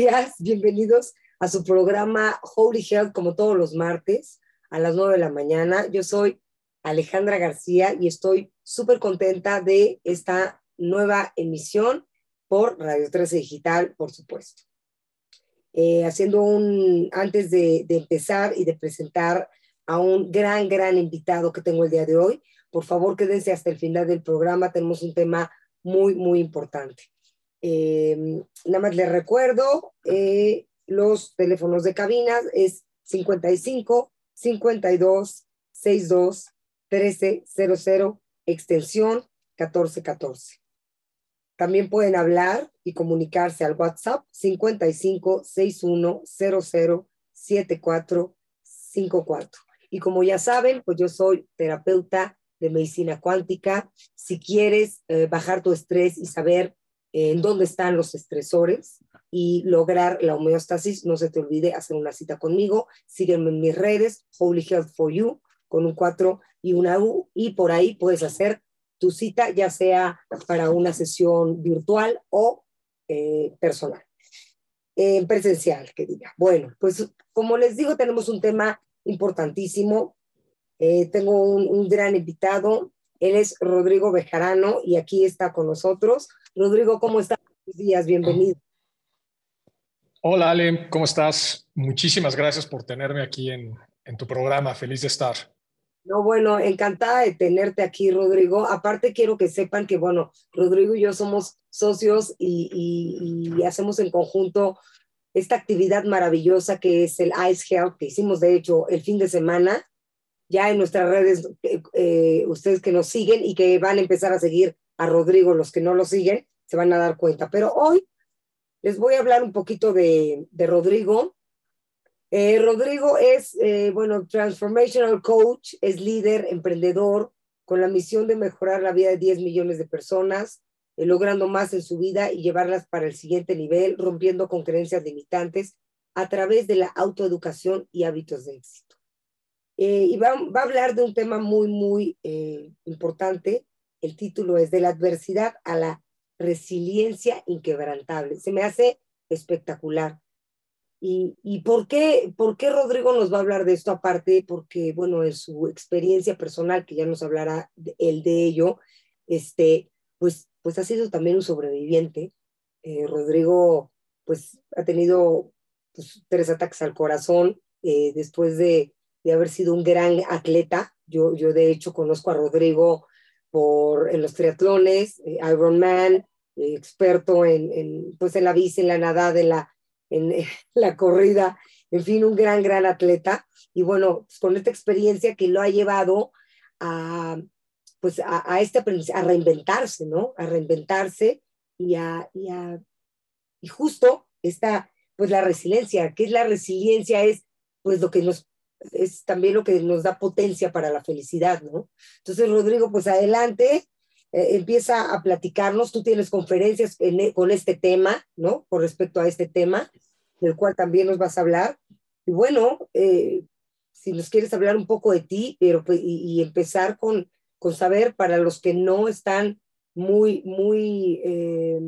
días, bienvenidos a su programa Holy Health, como todos los martes a las 9 de la mañana. Yo soy Alejandra García y estoy súper contenta de esta nueva emisión por Radio 13 Digital, por supuesto. Eh, haciendo un, antes de, de empezar y de presentar a un gran, gran invitado que tengo el día de hoy, por favor quédense hasta el final del programa, tenemos un tema muy, muy importante. Eh, nada más les recuerdo, eh, los teléfonos de cabina es 55 52 62 1300 extensión 1414. También pueden hablar y comunicarse al WhatsApp 55 61 00 7454. Y como ya saben, pues yo soy terapeuta de medicina cuántica. Si quieres eh, bajar tu estrés y saber en dónde están los estresores y lograr la homeostasis, no se te olvide hacer una cita conmigo. Sígueme en mis redes, Holy Health for You, con un 4 y una U, y por ahí puedes hacer tu cita, ya sea para una sesión virtual o eh, personal, eh, presencial, que diga. Bueno, pues como les digo, tenemos un tema importantísimo. Eh, tengo un, un gran invitado, él es Rodrigo Bejarano y aquí está con nosotros. Rodrigo, ¿cómo estás? Buenos días, bienvenido. Hola Ale, ¿cómo estás? Muchísimas gracias por tenerme aquí en, en, tu programa, feliz de estar. No, bueno, encantada de tenerte aquí, Rodrigo. Aparte, quiero que sepan que, bueno, Rodrigo y yo somos socios y, y, y hacemos en conjunto esta actividad maravillosa que es el Ice Health, que hicimos de hecho el fin de semana, ya en nuestras redes, eh, eh, ustedes que nos siguen y que van a empezar a seguir a Rodrigo, los que no lo siguen, se van a dar cuenta. Pero hoy les voy a hablar un poquito de, de Rodrigo. Eh, Rodrigo es, bueno, Transformational Coach, es líder, emprendedor, con la misión de mejorar la vida de 10 millones de personas, logrando más en su vida y llevarlas para el siguiente nivel, rompiendo con creencias limitantes a través de la autoeducación y hábitos de éxito. Y va, va, a hablar de un tema muy, muy importante, el título es De la adversidad a la resiliencia inquebrantable. Se me hace espectacular. ¿Y, y por, qué, por qué Rodrigo nos va a hablar de esto aparte? Porque, bueno, en su experiencia personal, que ya nos hablará de, él de ello, este, pues, pues ha sido también un sobreviviente. Eh, Rodrigo, pues, ha tenido pues, tres ataques al corazón eh, después de, de, haber sido un gran atleta. Yo, yo, de hecho, conozco a Rodrigo por, en los triatlones, eh, Ironman, eh, experto en, en, pues en la bici, en la nadada, en la, en, la corrida, en fin, un gran, gran atleta. Y bueno, pues con esta experiencia que lo ha llevado a, pues a, a, este, a reinventarse, ¿no? A reinventarse y a, y justo esta, pues la resiliencia, ¿qué es la resiliencia? Es pues lo que nos es también lo que nos da potencia para la felicidad, ¿no? Entonces, Rodrigo, pues adelante, eh, empieza a platicarnos, tú tienes conferencias en, con este tema, ¿no? Con respecto a este tema, del cual también nos vas a hablar. Y bueno, eh, si nos quieres hablar un poco de ti, pero pues, y, y, empezar con, con saber para los que no están muy, muy, eh,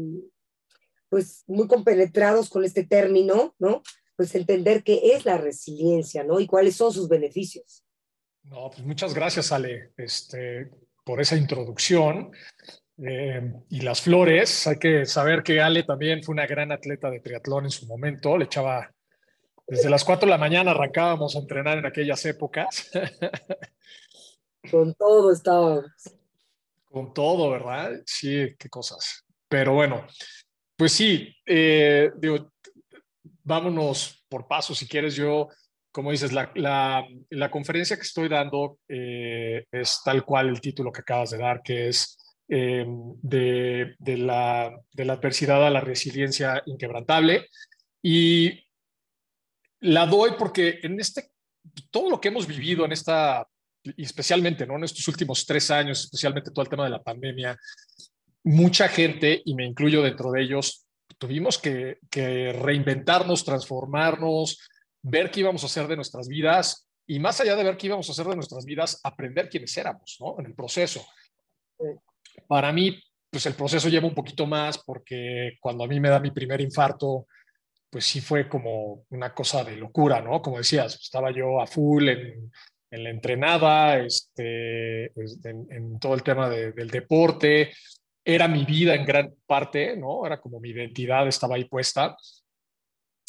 pues muy compenetrados con este término, ¿no? Pues entender qué es la resiliencia, ¿no? Y cuáles son sus beneficios. No, pues muchas gracias, Ale, este, por esa introducción. Eh, y las flores, hay que saber que Ale también fue una gran atleta de triatlón en su momento, le echaba desde las 4 de la mañana arrancábamos a entrenar en aquellas épocas. Con todo estábamos. Con todo, ¿verdad? Sí, qué cosas. Pero bueno, pues sí, eh, digo, vámonos por paso, si quieres, yo, como dices, la, conferencia que estoy dando eh, es tal cual el título que acabas de dar, que es eh, de, de, la, de la adversidad a la resiliencia inquebrantable. Y la doy porque en este, todo lo que hemos vivido en esta, y especialmente ¿no? en estos últimos tres años, especialmente todo el tema de la pandemia, mucha gente, y me incluyo dentro de ellos, tuvimos que, que, reinventarnos, transformarnos, ver qué íbamos a hacer de nuestras vidas y más allá de ver qué íbamos a hacer de nuestras vidas, aprender quiénes éramos, ¿no? En el proceso. Para mí, pues el proceso lleva un poquito más porque cuando a mí me da mi primer infarto, pues sí fue como una cosa de locura, ¿no? Como decías, estaba yo a full en, en la entrenada, este, pues, en, todo el tema del deporte, era mi vida en gran parte, ¿no? Era como mi identidad estaba ahí puesta.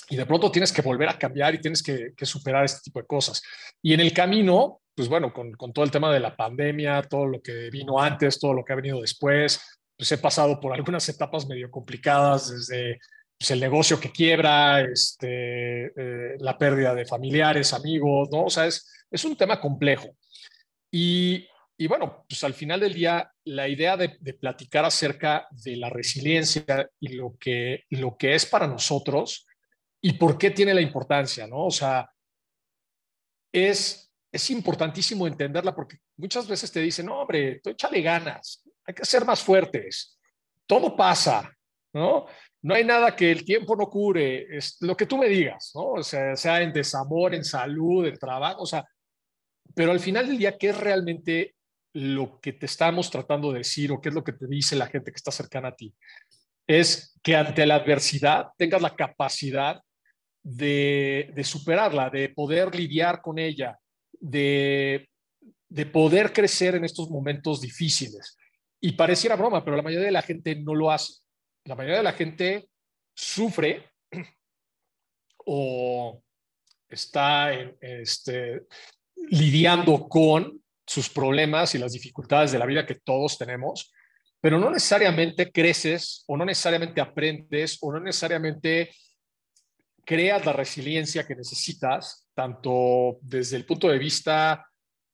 Y de pronto tienes que volver a cambiar y tienes que, superar este tipo de cosas. Y en el camino, pues bueno, con, con, todo el tema de la pandemia, todo lo que vino antes, todo lo que ha venido después, pues he pasado por algunas etapas medio complicadas, desde pues, el negocio que quiebra, este, eh, la pérdida de familiares, amigos, ¿no? O sea, es, es un tema complejo. Y, y, bueno, pues al final del día, la idea de, de, platicar acerca de la resiliencia y lo que, lo que es para nosotros y por qué tiene la importancia, ¿no? O sea, es, es importantísimo entenderla porque muchas veces te dicen, no, hombre, échale ganas, hay que ser más fuertes, todo pasa, ¿no? No hay nada que el tiempo no cure, es lo que tú me digas, ¿no? O sea, sea en desamor, en salud, en trabajo, o sea, pero al final del día, ¿qué es realmente lo que te estamos tratando de decir o qué es lo que te dice la gente que está cercana a ti? Es que ante la adversidad tengas la capacidad de, de superarla, de poder lidiar con ella, de, de poder crecer en estos momentos difíciles. Y pareciera broma, pero la mayoría de la gente no lo hace. La mayoría de la gente sufre o está este, lidiando con sus problemas y las dificultades de la vida que todos tenemos, pero no necesariamente creces o no necesariamente aprendes o no necesariamente creas la resiliencia que necesitas, tanto desde el punto de vista,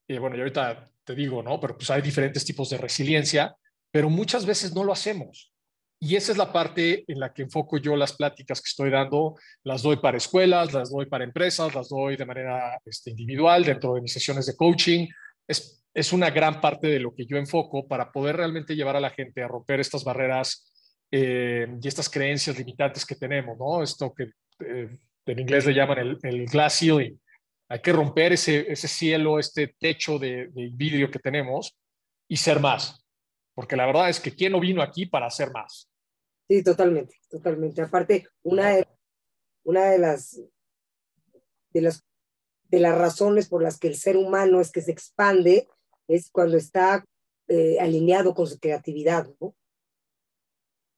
eh, bueno, yo ahorita te digo, ¿no? Pero pues hay diferentes tipos de resiliencia, pero muchas veces no lo hacemos. Y esa es la parte en la que enfoco yo las pláticas que estoy dando. Las doy para escuelas, las doy para empresas, las doy de manera este, individual dentro de mis sesiones de coaching. Es, es una gran parte de lo que yo enfoco para poder realmente llevar a la gente a romper estas barreras eh, y estas creencias limitantes que tenemos, ¿no? Esto que eh, en inglés le llaman el, el, glass ceiling. Hay que romper ese, ese cielo, este techo de, de vidrio que tenemos y ser más. Porque la verdad es que ¿quién no vino aquí para hacer más? Sí, totalmente, totalmente. Aparte, una de, una de las de las de las razones por las que el ser humano es que se expande es cuando está eh, alineado con su creatividad, ¿no?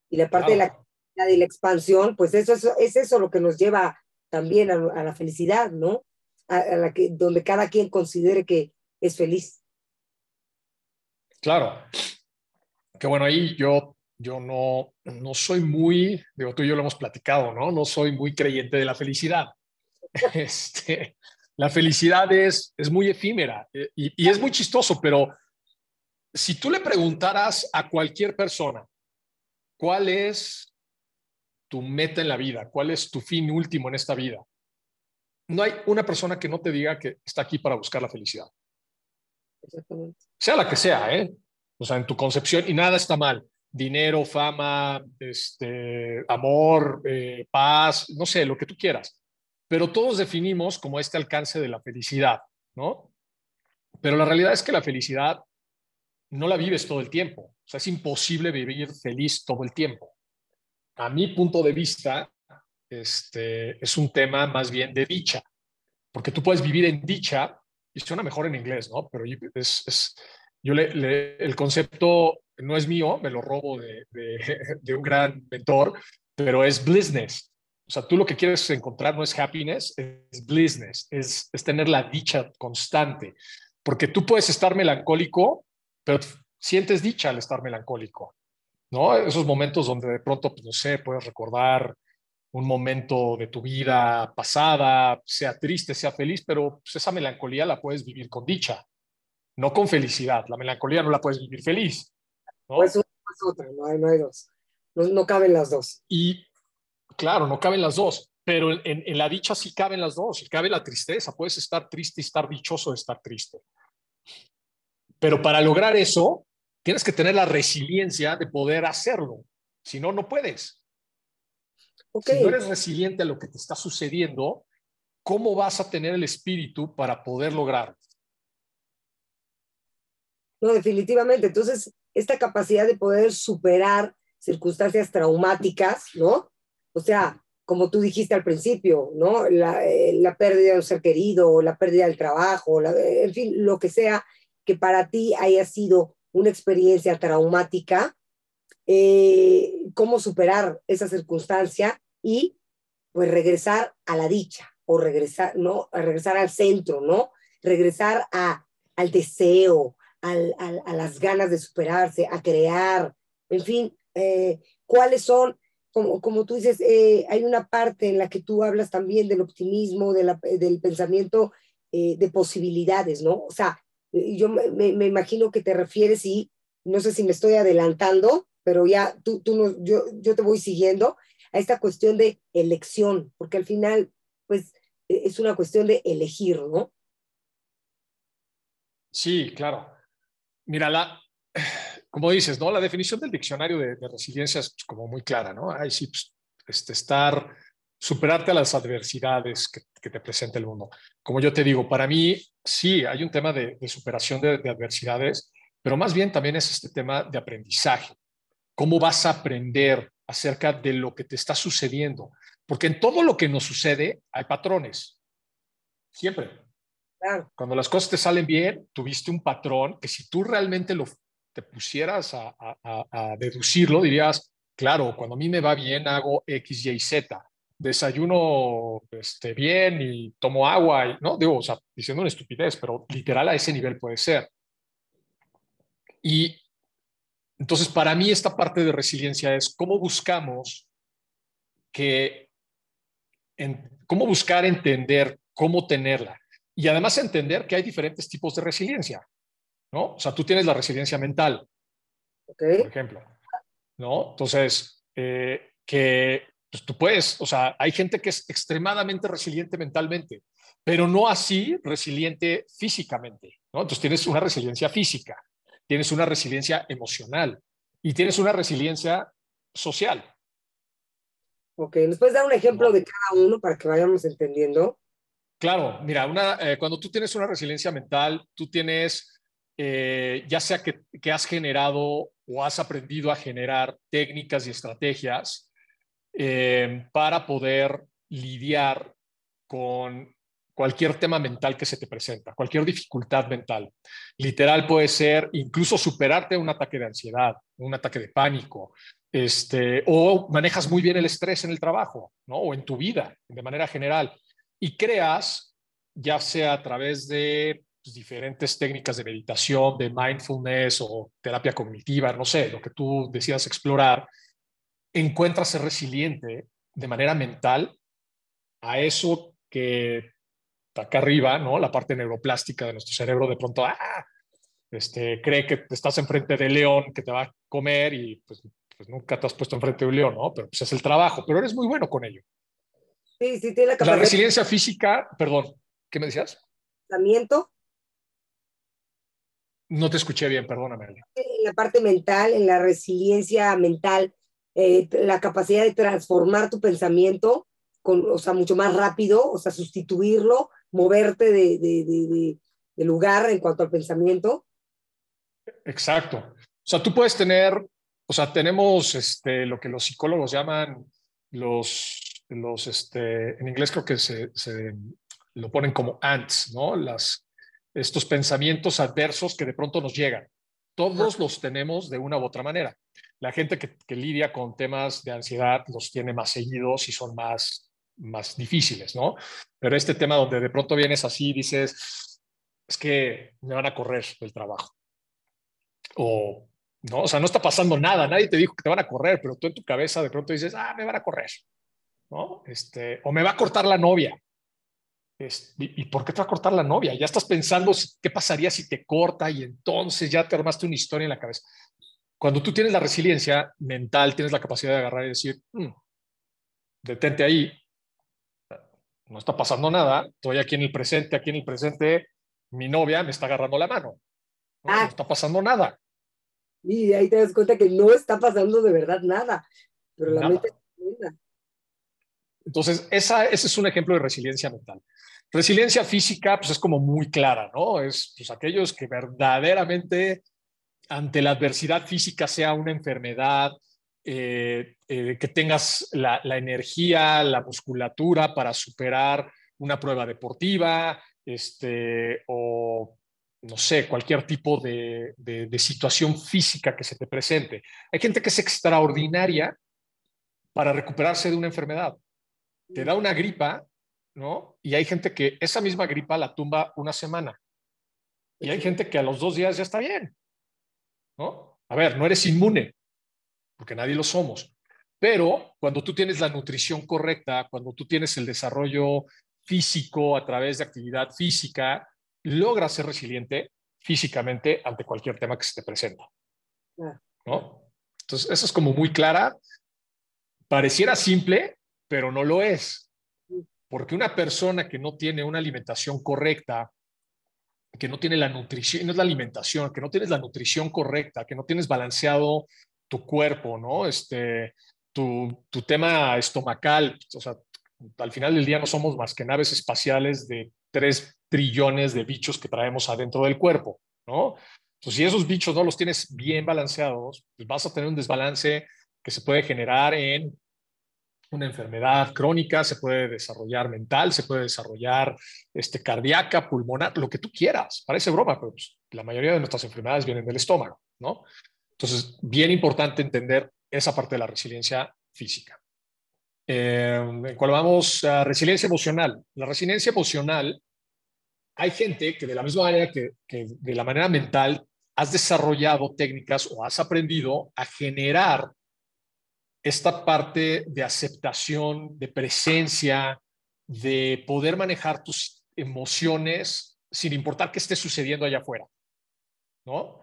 Y la parte de la de la expansión, pues eso, es eso lo que nos lleva también a, la felicidad, ¿no? A, la que, donde cada quien considere que es feliz. Claro. Que bueno, ahí yo yo no, no soy muy, digo, tú y yo lo hemos platicado, ¿no? No soy muy creyente de la felicidad. Este, la felicidad es, es muy efímera eh, y, y, es muy chistoso, pero si tú le preguntaras a cualquier persona cuál es tu meta en la vida, cuál es tu fin último en esta vida, no hay una persona que no te diga que está aquí para buscar la felicidad. Sea la que sea, ¿eh? O sea, en tu concepción, y nada está mal dinero, fama, este, amor, eh, paz, no sé, lo que tú quieras. Pero todos definimos como este alcance de la felicidad, ¿no? Pero la realidad es que la felicidad no la vives todo el tiempo. O sea, es imposible vivir feliz todo el tiempo. A mi punto de vista, este, es un tema más bien de dicha, porque tú puedes vivir en dicha, y suena mejor en inglés, ¿no? Pero es, es yo le, el concepto no es mío, me lo robo de, de, un gran mentor, pero es blissness. O sea, tú lo que quieres encontrar no es happiness, es blissness, es, es tener la dicha constante. Porque tú puedes estar melancólico, pero sientes dicha al estar melancólico. ¿no? Esos momentos donde de pronto, pues, no sé, puedes recordar un momento de tu vida pasada, sea triste, sea feliz, pero pues, esa melancolía la puedes vivir con dicha, no con felicidad. La melancolía no la puedes vivir feliz. ¿no? Pues una es otra, no hay, no hay dos. No, no, caben las dos. Y claro, no caben las dos, pero en, en, la dicha sí caben las dos, y cabe la tristeza. Puedes estar triste y estar dichoso de estar triste. Pero para lograr eso, tienes que tener la resiliencia de poder hacerlo. Si no, no puedes. Okay. Si no eres resiliente a lo que te está sucediendo, ¿cómo vas a tener el espíritu para poder lograrlo? No, definitivamente. Entonces, esta capacidad de poder superar circunstancias traumáticas, ¿no? O sea, como tú dijiste al principio, ¿no? La, eh, la, pérdida de un ser querido, la pérdida del trabajo, la, en fin, lo que sea que para ti haya sido una experiencia traumática, eh, cómo superar esa circunstancia y pues regresar a la dicha o regresar, ¿no? A regresar al centro, ¿no? Regresar a, al deseo, al, a las ganas de superarse, a crear, en fin, eh, cuáles son como, como tú dices, eh, hay una parte en la que tú hablas también del optimismo, de la, del pensamiento eh, de posibilidades, ¿no? O sea, eh, yo me, me, imagino que te refieres y no sé si me estoy adelantando, pero ya tú, tú no, yo, yo te voy siguiendo a esta cuestión de elección, porque al final, pues, e, es una cuestión de elegir, ¿no? Sí, claro. Mira, la, como dices, ¿no? La definición del diccionario de, resiliencia es pues, como muy clara, ¿no? Hay sí, pues, este, estar, superarte a las adversidades que, te presenta el mundo. Como yo te digo, para mí sí hay un tema de, superación de, adversidades, pero más bien también es este tema de aprendizaje. ¿Cómo vas a aprender acerca de lo que te está sucediendo? Porque en todo lo que nos sucede hay patrones. Siempre. Claro. Cuando las cosas te salen bien, tuviste un patrón que si tú realmente lo te pusieras a, deducirlo, dirías, claro, cuando a mí me va bien hago X, Y, Z. Desayuno este, bien y tomo agua, y, ¿no? Digo, o sea, diciendo una estupidez, pero literal a ese nivel puede ser. Y entonces, para mí, esta parte de resiliencia es cómo buscamos que, en, cómo buscar entender cómo tenerla. Y además entender que hay diferentes tipos de resiliencia. ¿No? O sea, tú tienes la resiliencia mental, por ejemplo, ¿no? Entonces, eh, que pues, tú puedes, o sea, hay gente que es extremadamente resiliente mentalmente, pero no así resiliente físicamente, ¿no? Entonces tienes una resiliencia física, tienes una resiliencia emocional y tienes una resiliencia social. Ok, ¿nos puedes dar un ejemplo de cada uno para que vayamos entendiendo? Claro, mira, una, eh, cuando tú tienes una resiliencia mental, tú tienes eh, ya sea que, has generado o has aprendido a generar técnicas y estrategias eh, para poder lidiar con cualquier tema mental que se te presenta, cualquier dificultad mental. Literal puede ser incluso superarte un ataque de ansiedad, un ataque de pánico, este, o manejas muy bien el estrés en el trabajo, ¿no? O en tu vida, de manera general, y creas, ya sea a través de pues, diferentes técnicas de meditación, de mindfulness o terapia cognitiva, no sé, lo que tú decidas explorar, encuentras ser resiliente de manera mental a eso que acá arriba, ¿no? La parte neuroplástica de nuestro cerebro de pronto, ah, este, cree que estás enfrente de león que te va a comer y pues, pues, nunca te has puesto enfrente de un león, ¿no? Pero pues es el trabajo, pero eres muy bueno con ello. Sí, sí, tiene la La resiliencia física, perdón, ¿qué me decías? No te escuché bien, perdóname. En la parte mental, en la resiliencia mental, eh, la capacidad de transformar tu pensamiento, con, o sea, mucho más rápido, o sea, sustituirlo, moverte de, de, de, lugar en cuanto al pensamiento. Exacto. O sea, tú puedes tener, o sea, tenemos este, lo que los psicólogos llaman los, los este, en inglés creo que se, se lo ponen como ants, ¿no? Las, estos pensamientos adversos que de pronto nos llegan. Todos los tenemos de una u otra manera. La gente que, lidia con temas de ansiedad los tiene más seguidos y son más, más difíciles, ¿no? Pero este tema donde de pronto vienes así y dices, es que me van a correr del trabajo. O, no, o sea, no está pasando nada, nadie te dijo que te van a correr, pero tú en tu cabeza de pronto dices, ah, me van a correr, ¿no? Este, o me va a cortar la novia, ¿Y por qué te va a cortar la novia? Ya estás pensando qué pasaría si te corta y entonces ya te armaste una historia en la cabeza. Cuando tú tienes la resiliencia mental, tienes la capacidad de agarrar y decir, mm, detente ahí, no está pasando nada, estoy aquí en el presente, aquí en el presente, mi novia me está agarrando la mano, no, ah. está pasando nada. Y ahí te das cuenta que no está pasando de verdad nada, pero la mente entonces, esa, ese es un ejemplo de resiliencia mental. Resiliencia física, pues es como muy clara, ¿no? Es pues, aquellos que verdaderamente ante la adversidad física, sea una enfermedad, eh, eh, que tengas la, energía, la musculatura para superar una prueba deportiva, este, o no sé, cualquier tipo de, de, situación física que se te presente. Hay gente que es extraordinaria para recuperarse de una enfermedad. Te da una gripa, ¿no? Y hay gente que esa misma gripa la tumba una semana. Y hay gente que a los dos días ya está bien, ¿no? A ver, no eres inmune, porque nadie lo somos. Pero cuando tú tienes la nutrición correcta, cuando tú tienes el desarrollo físico a través de actividad física, logras ser resiliente físicamente ante cualquier tema que se te presenta. ¿no? Entonces, eso es como muy clara. Pareciera simple, pero no lo es. Porque una persona que no tiene una alimentación correcta, que no tiene la nutrición, no es la alimentación, que no tienes la nutrición correcta, que no tienes balanceado tu cuerpo, ¿no? Este, tu, tu tema estomacal, o sea, al final del día no somos más que naves espaciales de 3 trillones de bichos que traemos adentro del cuerpo, ¿no? Entonces, si esos bichos no los tienes bien balanceados, pues vas a tener un desbalance que se puede generar en una enfermedad crónica, se puede desarrollar mental, se puede desarrollar este, cardíaca, pulmonar, lo que tú quieras. Parece broma, pero pues, la mayoría de nuestras enfermedades vienen del estómago, ¿no? Entonces, bien importante entender esa parte de la resiliencia física. Eh, en cual vamos a resiliencia emocional. La resiliencia emocional, hay gente que de la misma manera que, que de la manera mental has desarrollado técnicas o has aprendido a generar esta parte de aceptación, de presencia, de poder manejar tus emociones sin importar qué esté sucediendo allá afuera, ¿no?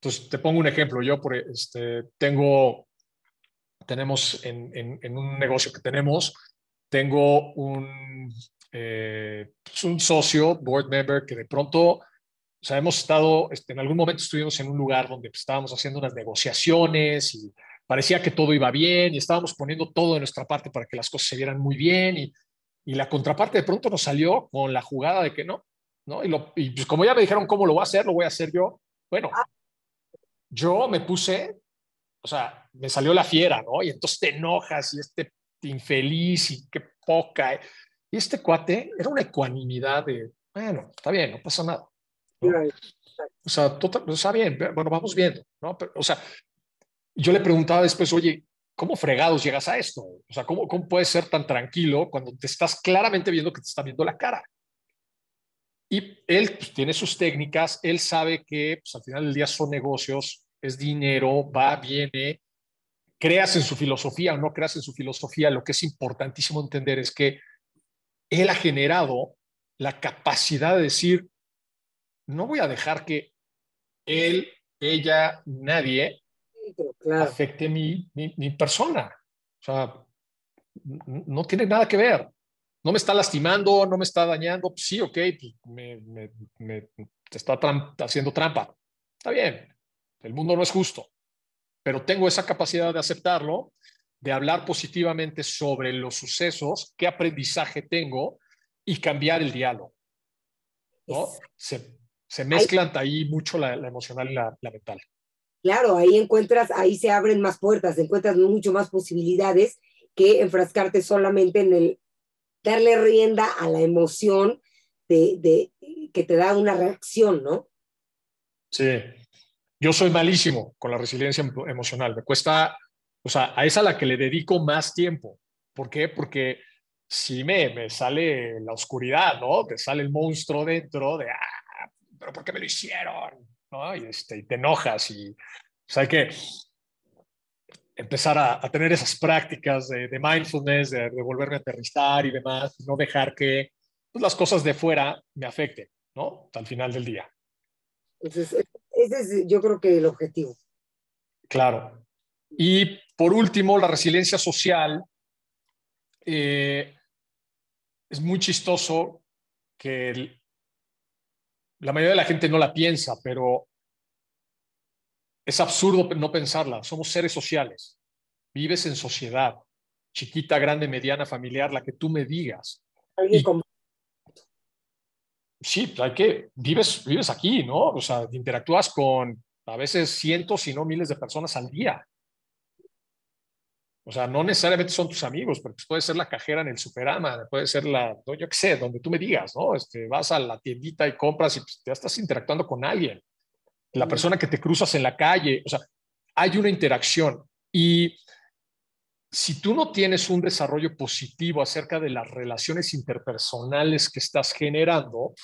Entonces, te pongo un ejemplo. Yo por, este, tengo, tenemos en, un negocio que tenemos, tengo un, eh, pues, un socio, board member, que de pronto, o sea, hemos estado, este, en algún momento estuvimos en un lugar donde pues, estábamos haciendo unas negociaciones y parecía que todo iba bien y estábamos poniendo todo de nuestra parte para que las cosas se vieran muy bien y, y la contraparte de pronto nos salió con la jugada de que no, ¿no? Y, lo, y pues como ya me dijeron cómo lo voy a hacer, lo voy a hacer yo. Bueno, ah. yo me puse, o sea, me salió la fiera, ¿no? Y entonces te enojas y este infeliz y qué poca. Y este cuate era una ecuanimidad de, bueno, está bien, no pasa nada. O sea, total, está bien, bueno, vamos viendo, ¿no? Pero, o sea, yo le preguntaba después, oye, ¿cómo fregados llegas a esto? O sea, ¿cómo, ¿cómo puedes ser tan tranquilo cuando te estás claramente viendo que te está viendo la cara? Y él pues, tiene sus técnicas, él sabe que pues, al final del día son negocios, es dinero, va, viene, creas en su filosofía o no creas en su filosofía, lo que es importantísimo entender es que él ha generado la capacidad de decir, no voy a dejar que él, ella, nadie afecte mi, mi, persona. O sea, no tiene nada que ver. No me está lastimando, no me está dañando. Pues sí, ok, pues me, me, está haciendo trampa. Está bien, el mundo no es justo, pero tengo esa capacidad de aceptarlo, de hablar positivamente sobre los sucesos, qué aprendizaje tengo y cambiar el diálogo. ¿no? Se, se mezclan ahí mucho la, emocional y la mental claro, ahí encuentras, ahí se abren más puertas, encuentras mucho más posibilidades que enfrascarte solamente en el darle rienda a la emoción de, que te da una reacción, ¿no? Sí, yo soy malísimo con la resiliencia emocional, me cuesta, o sea, a esa la que le dedico más tiempo. ¿Por qué? Porque si me, me sale la oscuridad, ¿no? Te sale el monstruo dentro de, ah, pero ¿por qué me lo hicieron? Y, este, te enojas y pues, hay que empezar a, tener esas prácticas de, mindfulness, de, volverme a aterrizar y demás, no dejar que pues, las cosas de fuera me afecten, ¿no? Al final del día. ese es yo creo que el objetivo. Claro. Y por último, la resiliencia social. Eh, es muy chistoso que el, la mayoría de la gente no la piensa, pero es absurdo no pensarla. Somos seres sociales. Vives en sociedad, chiquita, grande, mediana, familiar, la que tú me digas. sí, hay que, vives, vives aquí, ¿no? O sea, interactúas con a veces cientos, si no miles de personas al día. O sea, no necesariamente son tus amigos, porque puede ser la cajera en el Superama, puede ser la, yo qué sé, donde tú me digas, ¿no? Este, vas a la tiendita y compras y pues, ya estás interactuando con alguien. La persona que te cruzas en la calle, o sea, hay una interacción. Y si tú no tienes un desarrollo positivo acerca de las relaciones interpersonales que estás generando,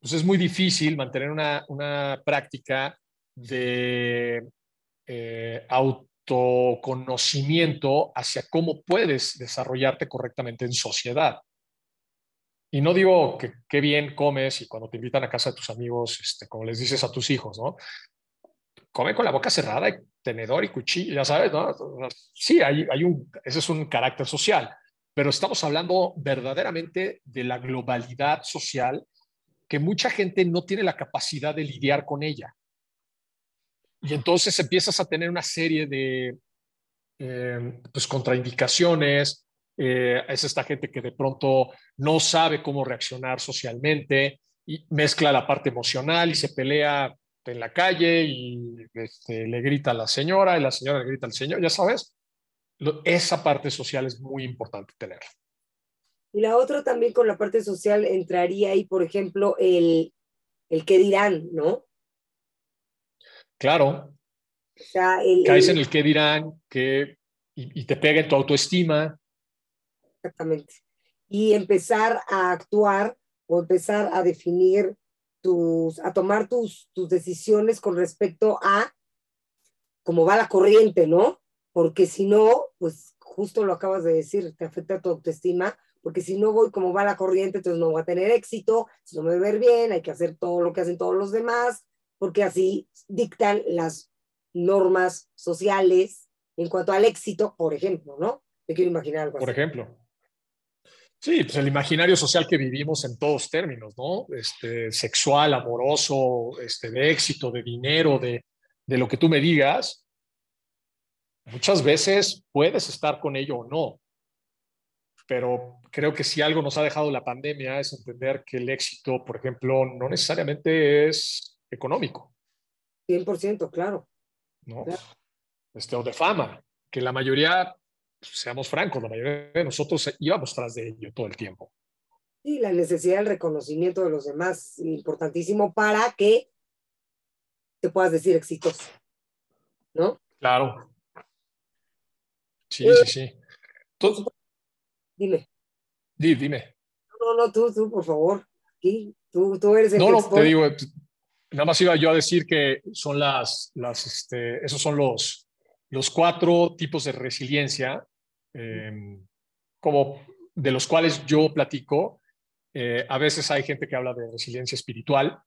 pues es muy difícil mantener una, práctica de eh, autoconocimiento hacia cómo puedes desarrollarte correctamente en sociedad. Y no digo que qué bien comes y cuando te invitan a casa de tus amigos, este, como les dices a tus hijos, ¿no? come con la boca cerrada y tenedor y cuchillo, ya sabes, ¿no? Sí, hay, hay ese es un carácter social, pero estamos hablando verdaderamente de la globalidad social que mucha gente no tiene la capacidad de lidiar con ella. Y entonces empiezas a tener una serie de eh, pues, contraindicaciones. Eh, es esta gente que de pronto no sabe cómo reaccionar socialmente y mezcla la parte emocional y se pelea en la calle y este, le grita a la señora y la señora le grita al señor, ya sabes, esa parte social es muy importante tener. Y la otra también con la parte social entraría ahí, por ejemplo, el, el qué dirán, ¿no? Claro. O sea, el, Caes en el qué dirán que, y, y te pega en tu autoestima. Exactamente. Y empezar a actuar o empezar a definir a tomar tus, tus decisiones con respecto a cómo va la corriente, ¿no? Porque si no, pues justo lo acabas de decir, te afecta tu autoestima, porque si no voy como va la corriente, entonces no voy a tener éxito, si no me voy a ver bien, hay que hacer todo lo que hacen todos los demás, porque así dictan las normas sociales en cuanto al éxito, por ejemplo, ¿no? Te quiero imaginar algo Por ejemplo. Sí, pues el imaginario social que vivimos en todos términos, ¿no? Este, sexual, amoroso, este, de éxito, de dinero, de, de lo que tú me digas, muchas veces puedes estar con ello o no. Pero creo que si algo nos ha dejado la pandemia es entender que el éxito, por ejemplo, no necesariamente es económico. 100%, claro. ¿no? Este, o de fama, que la mayoría seamos francos, la mayoría de nosotros íbamos tras de ello todo el tiempo. Sí, la necesidad del reconocimiento de los demás, importantísimo para que te puedas decir exitoso, ¿no? Claro. Sí, sí, sí. dime. dime. No, no, tú, tú, por favor. tú, tú eres el No, no, te digo, nada más iba yo a decir que son las, las este, esos son los, los cuatro tipos de resiliencia, em, como de los cuales yo platico. Eh, a veces hay gente que habla de resiliencia espiritual.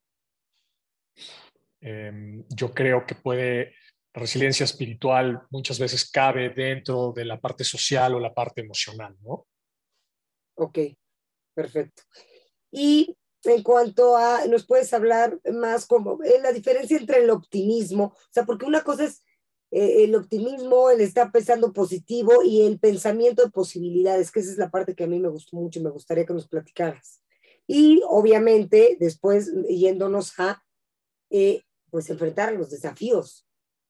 Em, yo creo que puede, resiliencia espiritual muchas veces cabe dentro de la parte social o la parte emocional, ¿no? Ok, perfecto. Y en cuanto a, ¿nos puedes hablar más como eh, la diferencia entre el optimismo? O sea, porque una cosa es eh, el optimismo, el estar pensando positivo y el pensamiento de posibilidades, que esa es la parte que a mí me gustó mucho y me gustaría que nos platicaras. Y obviamente después yéndonos a, eh, pues, enfrentar los desafíos.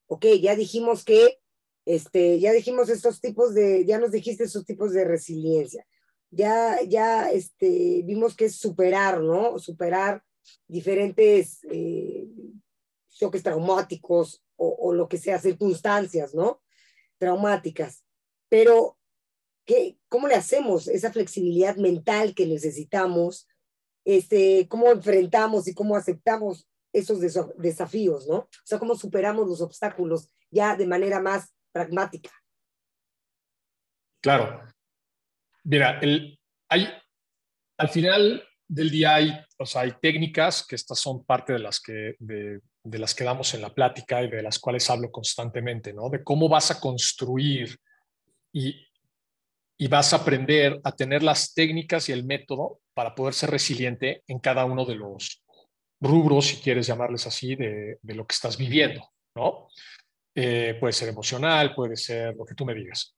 Ok, ya dijimos que, este, ya dijimos estos tipos de, ya nos dijiste esos tipos de resiliencia. Ya, ya, este, vimos que es superar, ¿no? Superar diferentes eh, choques traumáticos o, lo que sea, circunstancias, ¿no? Traumáticas. Pero, ¿qué, ¿cómo le hacemos esa flexibilidad mental que necesitamos? Este, ¿Cómo enfrentamos y cómo aceptamos esos desafíos, ¿no? O sea, cómo superamos los obstáculos ya de manera más pragmática. Claro. Mira, al final del día hay, o sea, hay técnicas, que estas son parte de las que, de, las que damos en la plática y de las cuales hablo constantemente, ¿no? De cómo vas a construir y, y vas a aprender a tener las técnicas y el método para poder ser resiliente en cada uno de los rubros, si quieres llamarles así, de, de lo que estás viviendo, ¿no? Eh, puede ser emocional, puede ser lo que tú me digas.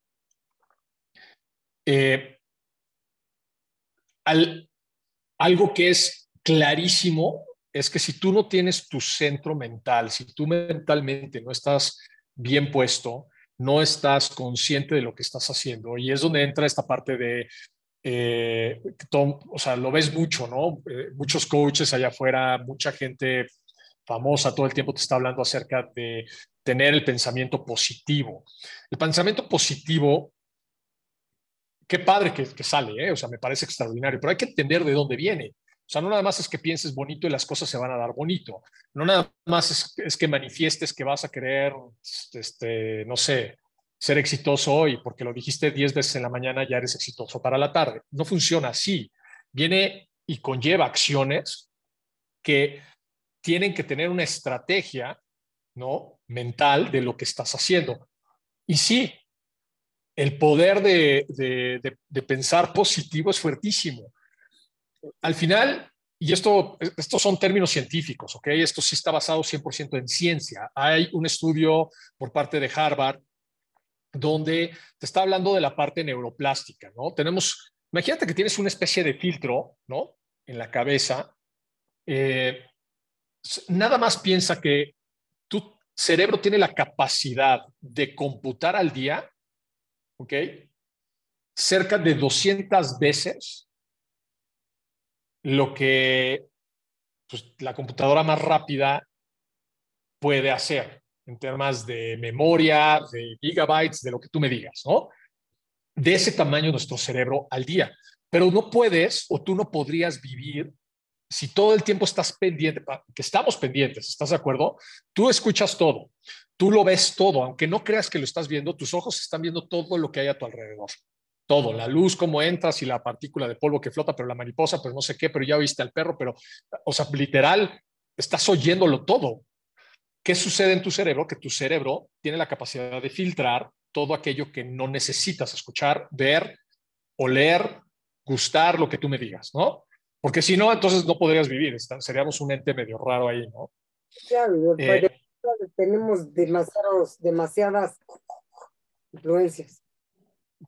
Eh, al, algo que es clarísimo es que si tú no tienes tu centro mental, si tú mentalmente no estás bien puesto, no estás consciente de lo que estás haciendo. Y es donde entra esta parte de, eh, o sea, lo ves mucho, ¿no? Eh, muchos coaches allá afuera, mucha gente famosa todo el tiempo te está hablando acerca de tener el pensamiento positivo. El pensamiento positivo, qué padre que, sale, ¿eh? o sea, me parece extraordinario, pero hay que entender de dónde viene. O sea, no nada más es que pienses bonito y las cosas se van a dar bonito. No nada más es, que manifiestes que vas a querer, este, no sé, ser exitoso hoy, porque lo dijiste 10 veces en la mañana, ya eres exitoso para la tarde. No funciona así. Viene y conlleva acciones que tienen que tener una estrategia, ¿no? Mental de lo que estás haciendo. Y sí, el poder de, de pensar positivo es fuertísimo al final, y esto, estos son términos científicos, ¿ok? Esto sí está basado 100% en ciencia. Hay un estudio por parte de Harvard donde te está hablando de la parte neuroplástica, ¿no? Tenemos, imagínate que tienes una especie de filtro, ¿no? En la cabeza. Eh, nada más piensa que tu cerebro tiene la capacidad de computar al día, ¿ok? Cerca de 200 veces lo que pues, la computadora más rápida puede hacer en temas de memoria, de gigabytes, de lo que tú me digas, ¿no? De ese tamaño nuestro cerebro al día. Pero no puedes o tú no podrías vivir si todo el tiempo estás pendiente, que estamos pendientes, ¿estás de acuerdo? Tú escuchas todo, tú lo ves todo, aunque no creas que lo estás viendo, tus ojos están viendo todo lo que hay a tu alrededor todo, la luz, cómo entras y la partícula de polvo que flota, pero la mariposa, pero no sé qué, pero ya oíste al perro, pero, o sea, literal, estás oyéndolo todo. ¿Qué sucede en tu cerebro? Que tu cerebro tiene la capacidad de filtrar todo aquello que no necesitas escuchar, ver, oler, gustar, lo que tú me digas, ¿no? Porque si no, entonces no podrías vivir, seríamos un ente medio raro ahí, ¿no? Claro, eh, tenemos demasiados, demasiadas influencias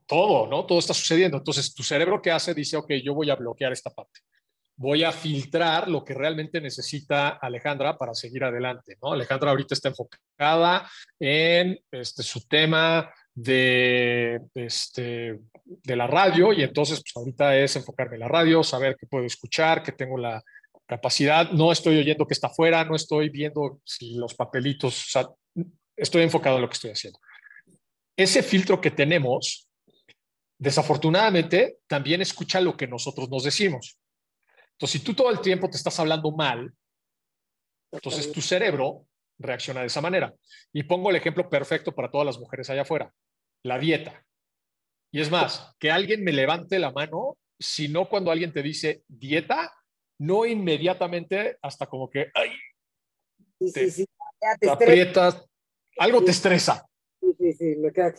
todo, ¿no? Todo está sucediendo. Entonces, tu cerebro que hace dice, ok, yo voy a bloquear esta parte. Voy a filtrar lo que realmente necesita Alejandra para seguir adelante, ¿no? Alejandra ahorita está enfocada en este, su tema de, este, de la radio y entonces, pues ahorita es enfocarme en la radio, saber qué puedo escuchar, que tengo la capacidad, no estoy oyendo que está afuera, no estoy viendo si los papelitos, o sea, estoy enfocado en lo que estoy haciendo. Ese filtro que tenemos desafortunadamente también escucha lo que nosotros nos decimos. Entonces, si tú todo el tiempo te estás hablando mal, entonces tu cerebro reacciona de esa manera. Y pongo el ejemplo perfecto para todas las mujeres allá afuera, la dieta. Y es más, que alguien me levante la mano, sino cuando alguien te dice dieta, no inmediatamente hasta como que, ay, te aprietas, algo te estresa.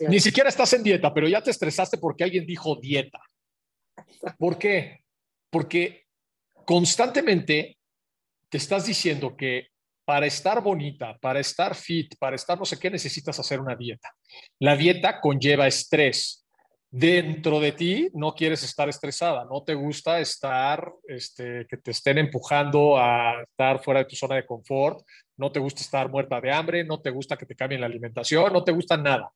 Ni siquiera estás en dieta, pero ya te estresaste porque alguien dijo dieta. ¿Por qué? Porque constantemente te estás diciendo que para estar bonita, para estar fit, para estar no sé qué, necesitas hacer una dieta. La dieta conlleva estrés. Dentro de ti no quieres estar estresada, no te gusta estar, este, que te estén empujando a estar fuera de tu zona de confort, no te gusta estar muerta de hambre, no te gusta que te cambien la alimentación, no te gusta nada,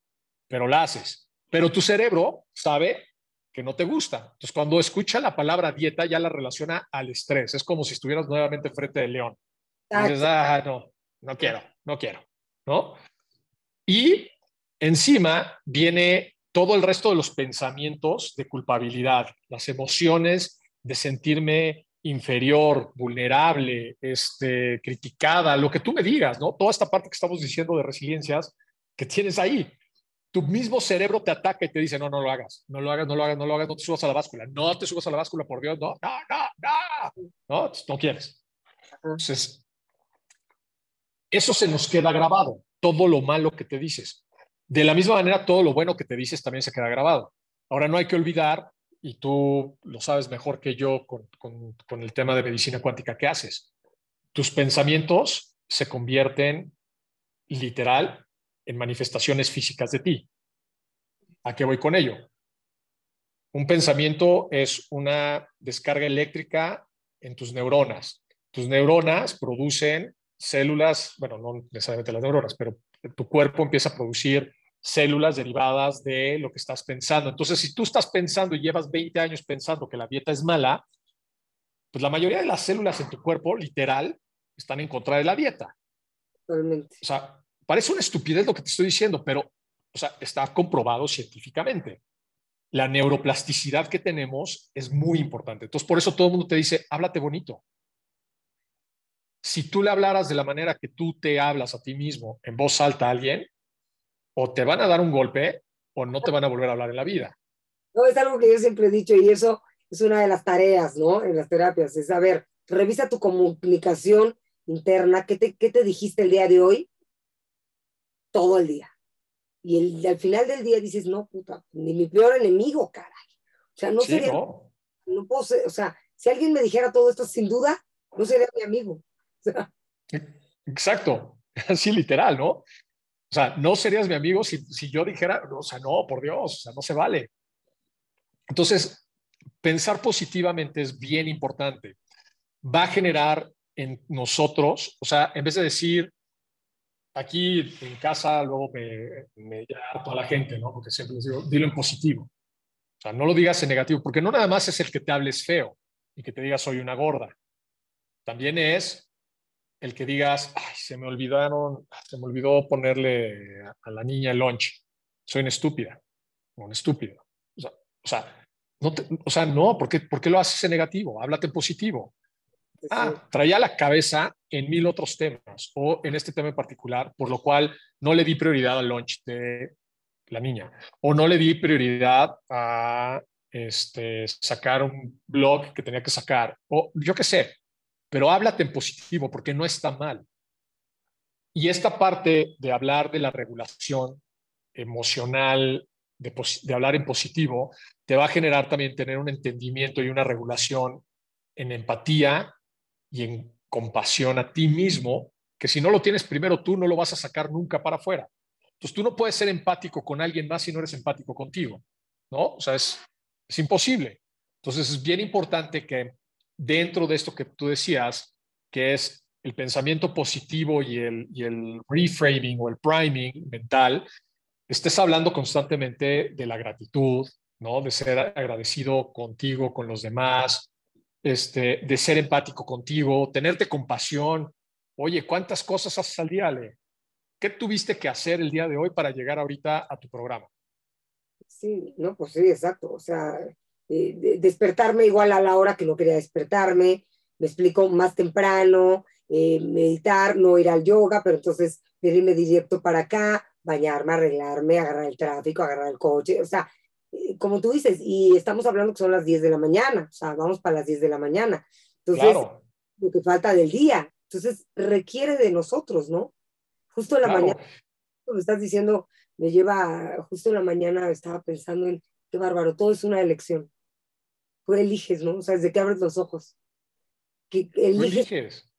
pero la haces. Pero tu cerebro sabe que no te gusta. Entonces, cuando escucha la palabra dieta, ya la relaciona al estrés. Es como si estuvieras nuevamente frente del león. Dices, ah, no, no quiero, no quiero, ¿no? Y encima viene todo el resto de los pensamientos de culpabilidad, las emociones de sentirme inferior, vulnerable, este, criticada, lo que tú me digas, ¿no? Toda esta parte que estamos diciendo de resiliencias que tienes ahí. Tu mismo cerebro te ataca y te dice, no, no lo hagas, no lo hagas, no lo hagas, no lo hagas, no te subas a la báscula, no te subas a la báscula, por Dios, no, no, no, no, no, no quieres. Entonces, eso se nos queda grabado, todo lo malo que te dices. De la misma manera, todo lo bueno que te dices también se queda grabado. Ahora, no hay que olvidar y tú lo sabes mejor que yo con, el tema de medicina cuántica que haces. Tus pensamientos se convierten literal en manifestaciones físicas de ti. ¿A qué voy con ello? Un pensamiento es una descarga eléctrica en tus neuronas. Tus neuronas producen células, bueno, no necesariamente las neuronas, pero tu cuerpo empieza a producir células derivadas de lo que estás pensando. Entonces, si tú estás pensando y llevas 20 años pensando que la dieta es mala, pues la mayoría de las células en tu cuerpo, literal, están en contra de la dieta. Totalmente. O sea, parece una estupidez lo que te estoy diciendo, pero o sea, está comprobado científicamente. La neuroplasticidad que tenemos es muy importante. Entonces, por eso todo el mundo te dice, háblate bonito. Si tú le hablaras de la manera que tú te hablas a ti mismo en voz alta a alguien, o te van a dar un golpe o no te van a volver a hablar en la vida. No, es algo que yo siempre he dicho y eso es una de las tareas, ¿no? En las terapias, es saber, revisa tu comunicación interna, ¿qué te, qué te dijiste el día de hoy? Todo el día. Y el, al final del día dices, no, puta, ni mi peor enemigo, caray. O sea, no sería, no. no puedo ser, o sea, si alguien me dijera todo esto, sin duda, no sería mi amigo. Exacto, así literal, ¿no? O sea, no serías mi amigo si, si yo dijera, o sea, no, por Dios, o sea, no se vale. Entonces, pensar positivamente es bien importante. Va a generar en nosotros, o sea, en vez de decir, aquí en casa luego me, me toda la gente, ¿no? Porque siempre les digo, dilo en positivo. O sea, no lo digas en negativo, porque no nada más es el que te hables feo y que te digas soy una gorda. También es el que digas, ay, se me olvidaron, se me olvidó ponerle a la niña el lunch. Soy una estúpida o un estúpido. O sea, o sea, no, o sea, no, ¿por qué, ¿por qué lo haces en negativo? Háblate en positivo. Ah, traía la cabeza en mil otros temas o en este tema en particular, por lo cual no le di prioridad al lunch de la niña o no le di prioridad a este, sacar un blog que tenía que sacar o yo qué sé, pero háblate en positivo porque no está mal. Y esta parte de hablar de la regulación emocional, de, hablar en positivo, te va a generar también tener un entendimiento y una regulación en empatía y en compasión a ti mismo, que si no lo tienes primero tú, no lo vas a sacar nunca para afuera. Entonces tú no puedes ser empático con alguien más si no eres empático contigo, ¿no? O sea, es, es imposible. Entonces es bien importante que dentro de esto que tú decías, que es el pensamiento positivo y el, reframing o el priming mental, estés hablando constantemente de la gratitud, ¿no? De ser agradecido contigo, con los demás, este, de ser empático contigo, tenerte compasión. Oye, ¿cuántas cosas haces al día, Ale? ¿Qué tuviste que hacer el día de hoy para llegar ahorita a tu programa? Sí, no, pues sí, exacto. O sea, eh, despertarme igual a la hora que no quería despertarme, me explico más temprano, eh, meditar, no ir al yoga, pero entonces venirme directo para acá, bañarme, arreglarme, agarrar el tráfico, agarrar el coche, o sea, eh, como tú dices, y estamos hablando que son las 10 de la mañana, o sea, vamos para las 10 de la mañana. Entonces, lo que falta del día. Entonces, requiere de nosotros, ¿no? Justo en la mañana, me estás diciendo, me lleva, justo en la mañana estaba pensando en, qué bárbaro, todo es una elección. Tú eliges, ¿no? O sea, desde que abres los ojos. Que eliges, eliges.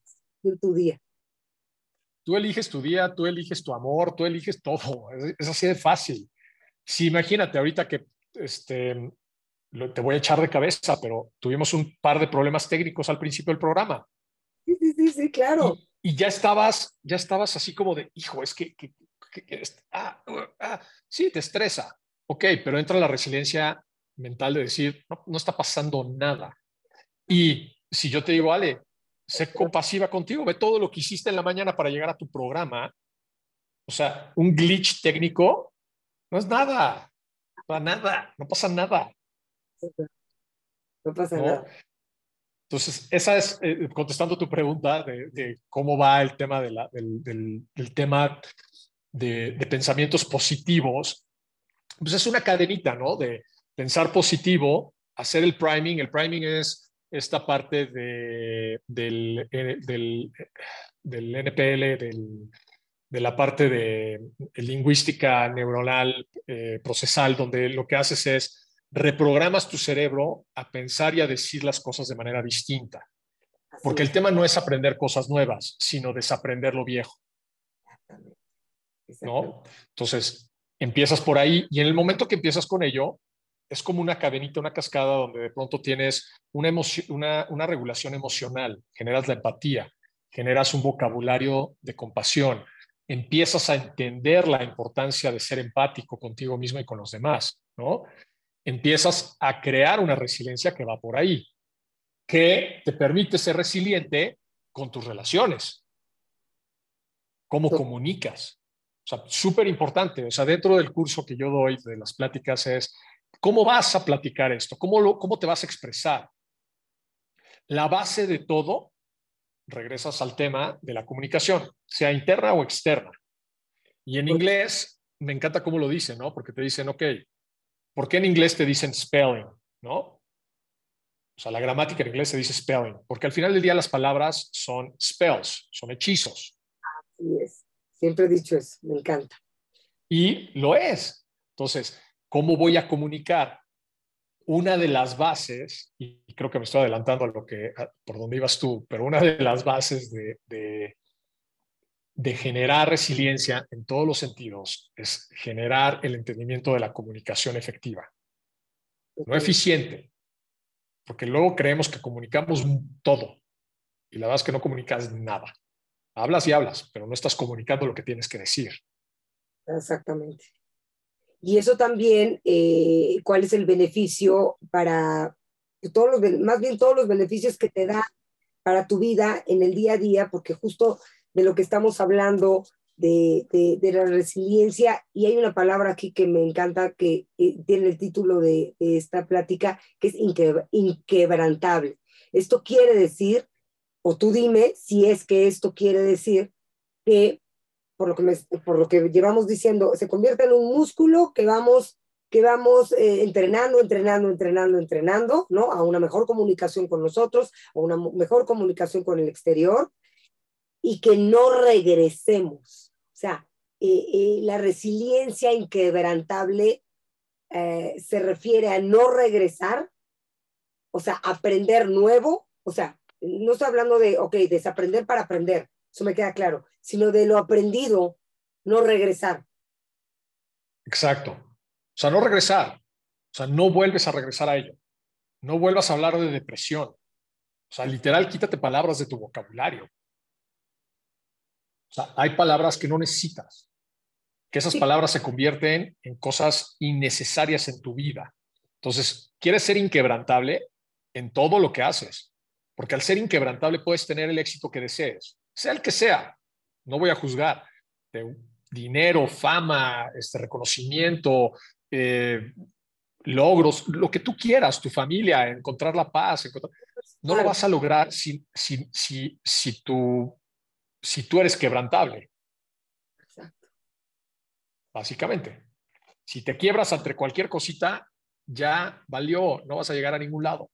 tu día. Tú eliges tu día, tú eliges tu amor, tú eliges todo. Es, así de fácil. Si imagínate ahorita que este, te voy a echar de cabeza, pero tuvimos un par de problemas técnicos al principio del programa. Sí, sí, sí, claro. Y, ya estabas, ya estabas así como de, hijo, es que, que, ah, ah, sí, te estresa. Ok, pero entra la resiliencia mental de decir, no, no está pasando nada. Y si yo te digo, Ale, sé compasiva contigo, ve todo lo que hiciste en la mañana para llegar a tu programa. O sea, un glitch técnico no es nada nada, no pasa nada. No pasa nada. Entonces, esa es, eh, contestando tu pregunta de, cómo va el tema, de la, del, tema de, pensamientos positivos, pues es una cadenita, ¿no? De pensar positivo, hacer el priming. El priming es esta parte de, del, eh, del, del NPL, del de la parte de lingüística neuronal eh, procesal, donde lo que haces es reprogramas tu cerebro a pensar y a decir las cosas de manera distinta. Porque el tema no es aprender cosas nuevas, sino desaprender lo viejo. ¿No? Entonces, empiezas por ahí y en el momento que empiezas con ello, es como una cadenita, una cascada donde de pronto tienes una, una, una regulación emocional, generas la empatía, generas un vocabulario de compasión, empiezas a entender la importancia de ser empático contigo mismo y con los demás, ¿no? Empiezas a crear una resiliencia que va por ahí, que te permite ser resiliente con tus relaciones, cómo comunicas. O sea, súper importante. O sea, dentro del curso que yo doy de las pláticas es, ¿cómo vas a platicar esto? ¿Cómo, lo, cómo te vas a expresar? La base de todo, regresas al tema de la comunicación, sea interna o externa. Y en inglés, me encanta cómo lo dicen, ¿no? Porque te dicen, ok, ¿por qué en inglés te dicen spelling, ¿no? O sea, la gramática en inglés se dice spelling, porque al final del día las palabras son spells, son hechizos. Así es. Siempre he dicho eso, me encanta. Y lo es. Entonces, ¿cómo voy a comunicar? Una de las bases, y creo que me estoy adelantando a lo que, por donde ibas tú, pero una de las bases de, de, de generar resiliencia en todos los sentidos es generar el entendimiento de la comunicación efectiva, no eficiente, porque luego creemos que comunicamos todo y la verdad es que no comunicas nada. Hablas y hablas, pero no estás comunicando lo que tienes que decir. Exactamente. Y eso también, eh, ¿cuál es el beneficio para todos los, más bien todos los beneficios que te da para tu vida en el día a día? Porque justo de lo que estamos hablando, de, de, la resiliencia, y hay una palabra aquí que me encanta, que tiene el título de, de, esta plática, que es inquebrantable. Esto quiere decir o tú dime si es que esto quiere decir que, por lo que, por lo que llevamos diciendo, se convierte en un músculo que vamos, que vamos eh, entrenando, entrenando, entrenando, entrenando, ¿no? A una mejor comunicación con nosotros, a una mejor comunicación con el exterior y que no regresemos. O sea, eh, eh, la resiliencia inquebrantable se refiere a no regresar, o sea, aprender nuevo, o sea, no estoy hablando de, ok, desaprender para aprender, eso me queda claro, sino de lo aprendido, no regresar. Exacto. O sea, no regresar. O sea, no vuelves a regresar a ello. No vuelvas a hablar de depresión. O sea, literal, quítate palabras de tu vocabulario. O sea, hay palabras que no necesitas, que esas palabras se convierten en cosas innecesarias en tu vida. Entonces, ¿quieres ser inquebrantable en todo lo que haces? Porque al ser inquebrantable puedes tener el éxito que desees, sea el que sea. No voy a juzgar. De dinero, fama, este reconocimiento, eh, logros, lo que tú quieras, tu familia, encontrar la paz. No lo vas a lograr si, si, si, si, tú, si tú eres quebrantable. Exacto. Básicamente. Si te quiebras entre cualquier cosita, ya valió, no vas a llegar a ningún lado.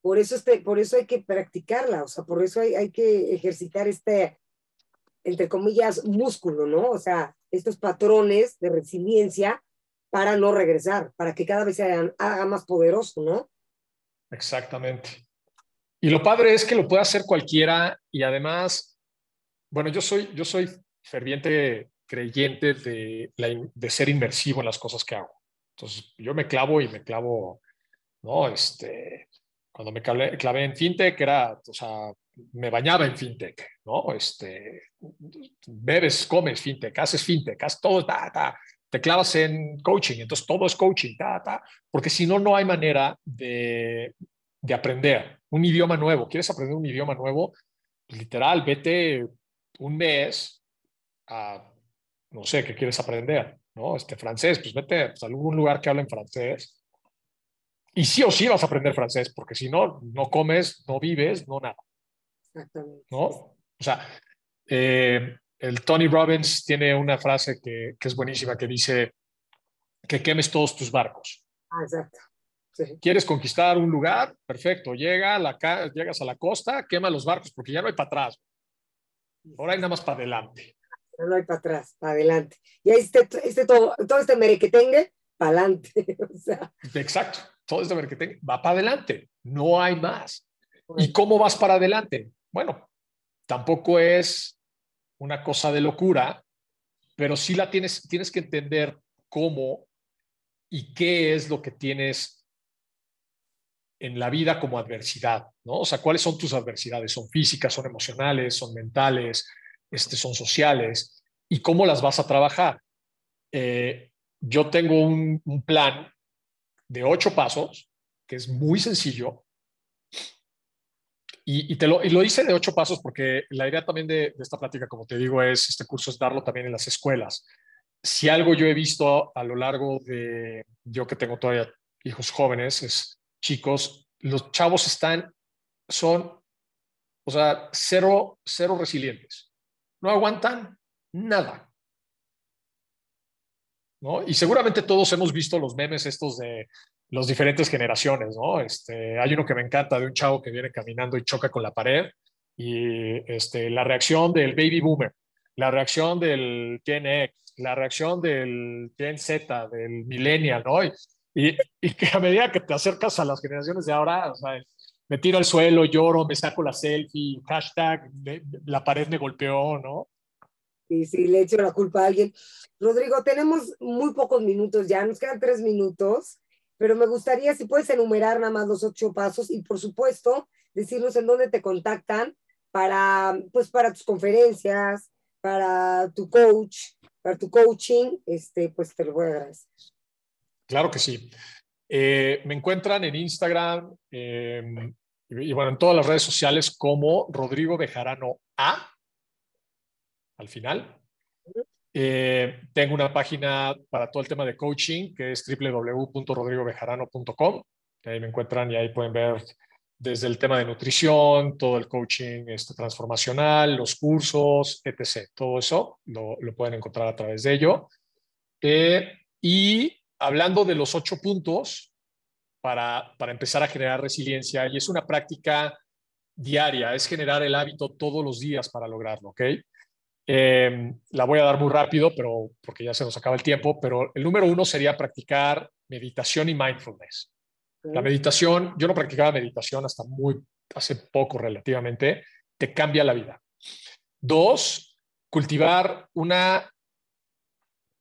Por eso, este, por eso hay que practicarla, o sea, por eso hay, hay que ejercitar este, entre comillas, músculo, ¿no? O sea, estos patrones de resiliencia para no regresar, para que cada vez se haga, más poderoso, ¿no? Exactamente. Y lo padre es que lo puede hacer cualquiera y además, bueno, yo soy, yo soy ferviente creyente de, de ser inmersivo en las cosas que hago. Entonces, yo me clavo y me clavo, ¿no? Este, cuando me clavé, en fintech, era, o sea, me bañaba en fintech, ¿no? Este, bebes, comes fintech, haces fintech, haces todo, te clavas en coaching, entonces todo es coaching, porque si no, no hay manera de, de aprender un idioma nuevo. ¿Quieres aprender un idioma nuevo? Literal, vete un mes a, no sé, ¿qué quieres aprender? ¿No? Este francés, pues vete pues, a algún lugar que hablen francés y sí o sí vas a aprender francés, porque si no, no comes, no vives, no nada. Exactamente. ¿No? O sea, eh, el Tony Robbins tiene una frase que, que, es buenísima que dice que quemes todos tus barcos. Ah, exacto. ¿Quieres conquistar un lugar? Perfecto. Llega a la, llegas a la costa, quema los barcos porque ya no hay para atrás. Ahora hay nada más para adelante. No hay para atrás, para adelante. Y ahí este, este todo, todo este merequetengue, para adelante. o sea. Exacto todo este marketing va para adelante, no hay más. ¿Y cómo vas para adelante? Bueno, tampoco es una cosa de locura, pero sí la tienes, tienes que entender cómo y qué es lo que tienes en la vida como adversidad, ¿no? O sea, ¿cuáles son tus adversidades? ¿Son físicas, son emocionales, son mentales, este, son sociales? y cómo las vas a trabajar. Eh, yo tengo un, plan de ocho pasos, que es muy sencillo, y, te lo, y lo, hice de ocho pasos porque la idea también de, esta plática, como te digo, es este curso es darlo también en las escuelas. Si algo yo he visto a lo largo de, yo que tengo todavía hijos jóvenes, es chicos, los chavos están, son, o sea, cero, cero resilientes. No aguantan nada. ¿No? Y seguramente todos hemos visto los memes estos de las diferentes generaciones, ¿no? Este, hay uno que me encanta de un chavo que viene caminando y choca con la pared y este, la reacción del baby boomer, la reacción del Gen X, la reacción del Gen Z, del millennial, ¿no? Y, y, que a medida que te acercas a las generaciones de ahora, o sea, me tiro al suelo, lloro, me saco la selfie, hashtag, la pared me golpeó, ¿no? Y sí, le echo la culpa a alguien. Rodrigo, tenemos muy pocos minutos ya, nos quedan tres minutos, pero me gustaría si puedes enumerar nada más los ocho pasos y por supuesto decirnos en dónde te contactan para, pues, para tus conferencias, para tu coach, para tu coaching, este, pues te lo voy a agradecer. Claro que sí. Eh, me encuentran en Instagram em, y, y, bueno, en todas las redes sociales como Rodrigo Bejarano A al final. Eh, tengo una página para todo el tema de coaching que es www.rodrigobejarano.com. Ahí me encuentran y ahí pueden ver desde el tema de nutrición, todo el coaching este, transformacional, los cursos, etc. Todo eso lo, pueden encontrar a través de ello. Eh, y hablando de los ocho puntos para, para empezar a generar resiliencia, y es una práctica diaria, es generar el hábito todos los días para lograrlo, ¿ok? Eh, la voy a dar muy rápido, pero porque ya se nos acaba el tiempo, pero el número uno sería practicar meditación y mindfulness. La meditación, yo no practicaba meditación hasta muy, hace poco relativamente, te cambia la vida. Dos, cultivar una,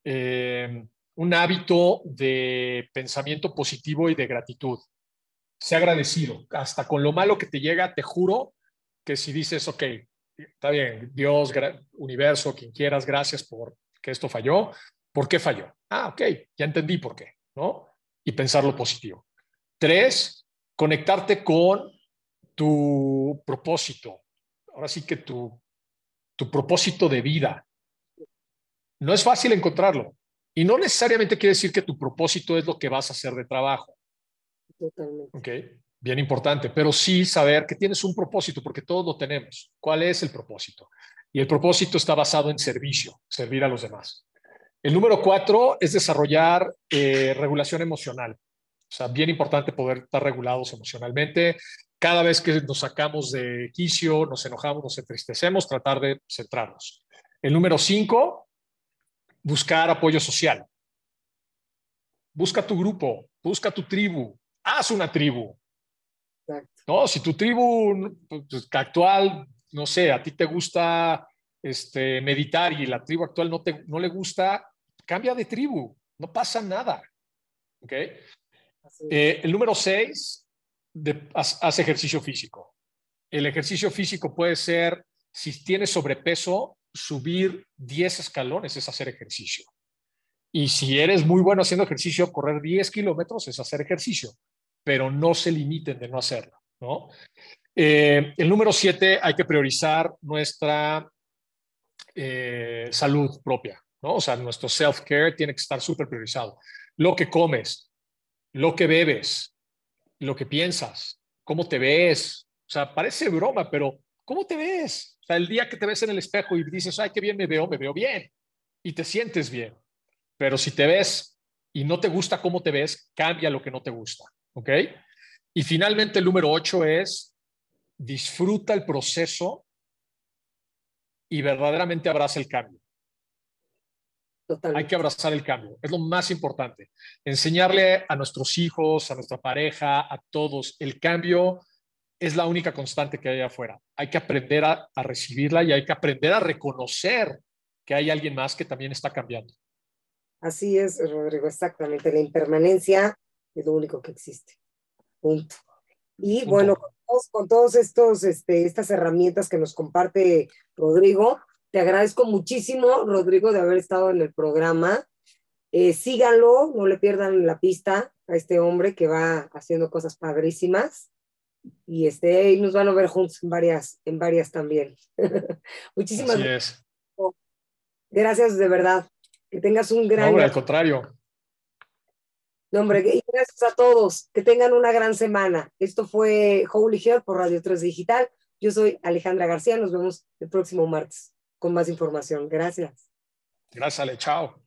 eh, un hábito de pensamiento positivo y de gratitud. Sé agradecido. Hasta con lo malo que te llega, te juro que si dices, ok, está bien, Dios, universo, quien quieras, gracias por que esto falló. ¿Por qué falló? Ah, ok, ya entendí por qué, ¿no? Y pensar lo positivo. Tres, conectarte con tu propósito. Ahora sí que tu, tu propósito de vida. No es fácil encontrarlo. Y no necesariamente quiere decir que tu propósito es lo que vas a hacer de trabajo. Totalmente. Okay bien importante, pero sí saber que tienes un propósito, porque todos lo tenemos. ¿Cuál es el propósito? Y el propósito está basado en servicio, servir a los demás. El número cuatro es desarrollar eh, regulación emocional. O sea, bien importante poder estar regulados emocionalmente. Cada vez que nos sacamos de quicio, nos enojamos, nos entristecemos, tratar de centrarnos. El número cinco, buscar apoyo social. Busca tu grupo, busca tu tribu, haz una tribu, no, si tu tribu pues, actual, no sé, a ti te gusta este, meditar y la tribu actual no, te, no le gusta, cambia de tribu, no pasa nada. ¿Ok? Eh, el número seis, haz, ejercicio físico. El ejercicio físico puede ser, si tienes sobrepeso, subir 10 escalones es hacer ejercicio. Y si eres muy bueno haciendo ejercicio, correr 10 kilómetros es hacer ejercicio, pero no se limiten de no hacerlo. Eh, el número siete, hay que priorizar nuestra eh, salud propia, ¿no? O sea, nuestro self-care tiene que estar súper priorizado. Lo que comes, lo que bebes, lo que piensas, cómo te ves. O sea, parece broma, pero ¿cómo te ves? O sea, el día que te ves en el espejo y dices, ay, qué bien me veo, me veo bien. Y te sientes bien. Pero si te ves y no te gusta cómo te ves, cambia lo que no te gusta. ¿Ok? Y finalmente el número ocho es disfruta el proceso y verdaderamente abraza el cambio. Hay que abrazar el cambio, es lo más importante. Enseñarle a nuestros hijos, a nuestra pareja, a todos, el cambio es la única constante que hay afuera. Hay que aprender a, a recibirla y hay que aprender a reconocer que hay alguien más que también está cambiando. Así es, Rodrigo, exactamente. La impermanencia es lo único que existe. Punto. Y bueno, con todos, estos, este, estas herramientas que nos comparte Rodrigo, Te agradezco muchísimo, Rodrigo, de haber estado en el programa. Eh, síganlo, no le pierdan la pista a este hombre que va haciendo cosas padrísimas. Y este, y nos van a ver juntos en varias, en varias también. Muchísimas gracias. Gracias de verdad. Que tengas un gran. No, al contrario. Hombre, y gracias a todos. Que tengan una gran semana. Esto fue Holy Hell por Radio 3 Digital. Yo soy Alejandra García. Nos vemos el próximo martes con más información. Gracias. Gracias, Ale. Chao.